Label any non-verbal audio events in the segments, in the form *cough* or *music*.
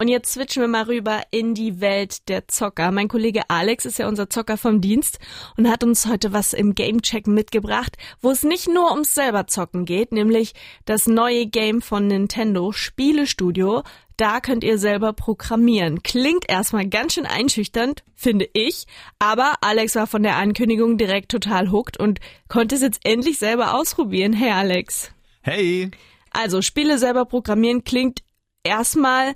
Und jetzt switchen wir mal rüber in die Welt der Zocker. Mein Kollege Alex ist ja unser Zocker vom Dienst und hat uns heute was im Gamecheck mitgebracht, wo es nicht nur ums selber zocken geht, nämlich das neue Game von Nintendo, Spielestudio. Da könnt ihr selber programmieren. Klingt erstmal ganz schön einschüchternd, finde ich, aber Alex war von der Ankündigung direkt total hooked und konnte es jetzt endlich selber ausprobieren. Hey Alex. Hey. Also Spiele selber programmieren klingt erstmal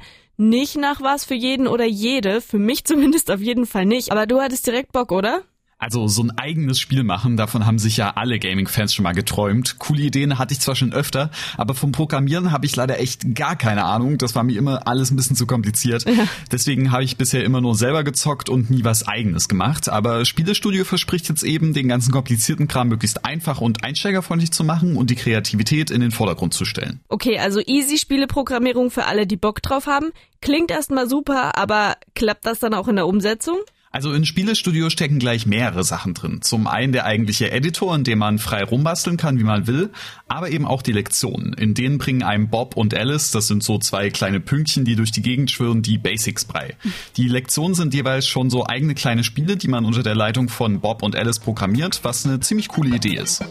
nicht nach was für jeden oder jede. Für mich *laughs* zumindest auf jeden Fall nicht. Aber du hattest direkt Bock, oder? Also so ein eigenes Spiel machen, davon haben sich ja alle Gaming-Fans schon mal geträumt. Coole Ideen hatte ich zwar schon öfter, aber vom Programmieren habe ich leider echt gar keine Ahnung. Das war mir immer alles ein bisschen zu kompliziert. Ja. Deswegen habe ich bisher immer nur selber gezockt und nie was eigenes gemacht. Aber Spielestudio verspricht jetzt eben, den ganzen komplizierten Kram möglichst einfach und einsteigerfreundlich zu machen und die Kreativität in den Vordergrund zu stellen. Okay, also easy Spieleprogrammierung für alle, die Bock drauf haben. Klingt erstmal super, aber klappt das dann auch in der Umsetzung? Also in Spielestudio stecken gleich mehrere Sachen drin. Zum einen der eigentliche Editor, in dem man frei rumbasteln kann, wie man will, aber eben auch die Lektionen. In denen bringen einem Bob und Alice, das sind so zwei kleine Pünktchen, die durch die Gegend schwirren, die Basics bei. Die Lektionen sind jeweils schon so eigene kleine Spiele, die man unter der Leitung von Bob und Alice programmiert, was eine ziemlich coole Idee ist.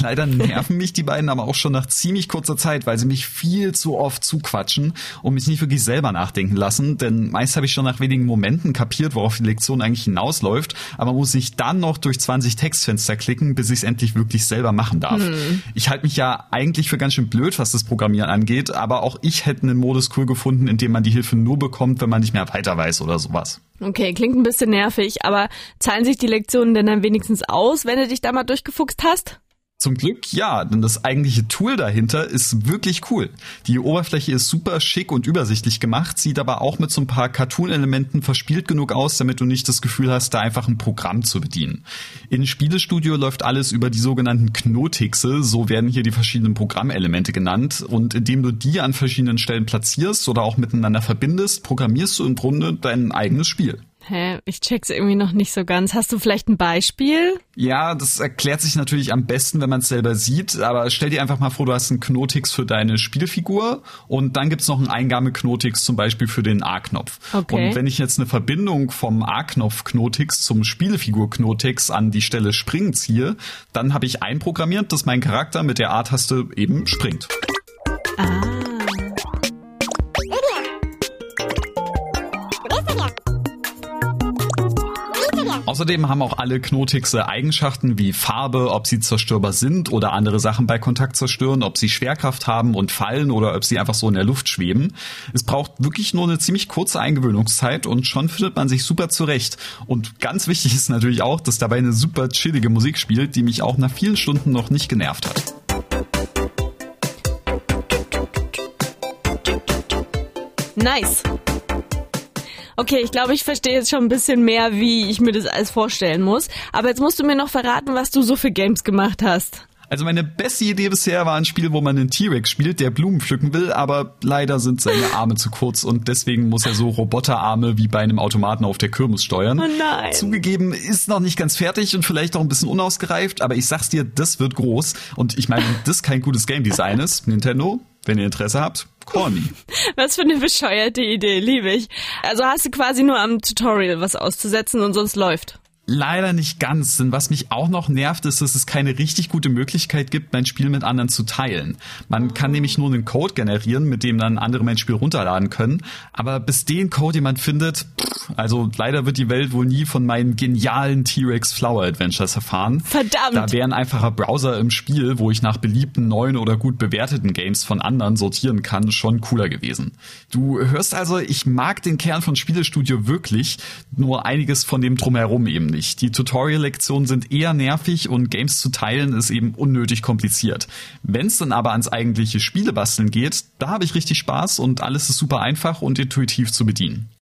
Leider *laughs* nerven mich die beiden aber auch schon nach ziemlich kurzer Zeit, weil sie mich viel zu oft zuquatschen und mich nicht wirklich selber nachdenken lassen. Denn meist habe ich schon nach wenigen Momenten kapiert, worauf die Lektion eigentlich hinausläuft, aber muss ich dann noch durch 20 Textfenster klicken, bis ich es endlich wirklich selber machen darf. Hm. Ich halte mich ja eigentlich für ganz schön blöd, was das Programmieren angeht, aber auch ich hätte einen Modus cool gefunden, in dem man die Hilfe nur bekommt, wenn man nicht mehr weiter weiß oder sowas. Okay, klingt ein bisschen nervig, aber zahlen sich die Lektionen denn dann wenigstens aus, wenn du dich da mal durchgefuchst hast? Zum Glück ja, denn das eigentliche Tool dahinter ist wirklich cool. Die Oberfläche ist super schick und übersichtlich gemacht, sieht aber auch mit so ein paar Cartoon-Elementen verspielt genug aus, damit du nicht das Gefühl hast, da einfach ein Programm zu bedienen. In Spielestudio läuft alles über die sogenannten Knotixe, so werden hier die verschiedenen Programmelemente genannt. Und indem du die an verschiedenen Stellen platzierst oder auch miteinander verbindest, programmierst du im Grunde dein eigenes Spiel. Hä? Ich check's irgendwie noch nicht so ganz. Hast du vielleicht ein Beispiel? Ja, das erklärt sich natürlich am besten, wenn man es selber sieht. Aber stell dir einfach mal vor, du hast einen Knotix für deine Spielfigur und dann gibt's noch einen Eingabeknotix zum Beispiel für den A-Knopf. Okay. Und wenn ich jetzt eine Verbindung vom A-Knopf-Knotix zum Spielfigur-Knotix an die Stelle springen ziehe, dann habe ich einprogrammiert, dass mein Charakter mit der A-Taste eben springt. Ah. Außerdem haben auch alle Knotixe Eigenschaften wie Farbe, ob sie zerstörbar sind oder andere Sachen bei Kontakt zerstören, ob sie Schwerkraft haben und fallen oder ob sie einfach so in der Luft schweben. Es braucht wirklich nur eine ziemlich kurze Eingewöhnungszeit und schon findet man sich super zurecht. Und ganz wichtig ist natürlich auch, dass dabei eine super chillige Musik spielt, die mich auch nach vielen Stunden noch nicht genervt hat. Nice. Okay, ich glaube, ich verstehe jetzt schon ein bisschen mehr, wie ich mir das alles vorstellen muss. Aber jetzt musst du mir noch verraten, was du so für Games gemacht hast. Also meine beste Idee bisher war ein Spiel, wo man einen T-Rex spielt, der Blumen pflücken will, aber leider sind seine Arme zu kurz und deswegen muss er so Roboterarme wie bei einem Automaten auf der Kirmes steuern. Oh nein. Zugegeben, ist noch nicht ganz fertig und vielleicht auch ein bisschen unausgereift, aber ich sag's dir, das wird groß und ich meine, das kein gutes Game Design ist, Nintendo, wenn ihr Interesse habt, me. *laughs* Was für eine bescheuerte Idee, liebe ich. Also hast du quasi nur am Tutorial was auszusetzen und sonst läuft. Leider nicht ganz, denn was mich auch noch nervt, ist, dass es keine richtig gute Möglichkeit gibt, mein Spiel mit anderen zu teilen. Man kann nämlich nur einen Code generieren, mit dem dann andere mein Spiel runterladen können, aber bis den Code jemand findet, also leider wird die Welt wohl nie von meinen genialen T-Rex Flower Adventures erfahren. Verdammt! Da wäre ein einfacher Browser im Spiel, wo ich nach beliebten neuen oder gut bewerteten Games von anderen sortieren kann, schon cooler gewesen. Du hörst also, ich mag den Kern von Spielestudio wirklich, nur einiges von dem drumherum eben nicht. Die Tutorial-Lektionen sind eher nervig und Games zu teilen ist eben unnötig kompliziert. Wenn es dann aber ans eigentliche Spielebasteln geht, da habe ich richtig Spaß und alles ist super einfach und intuitiv zu bedienen.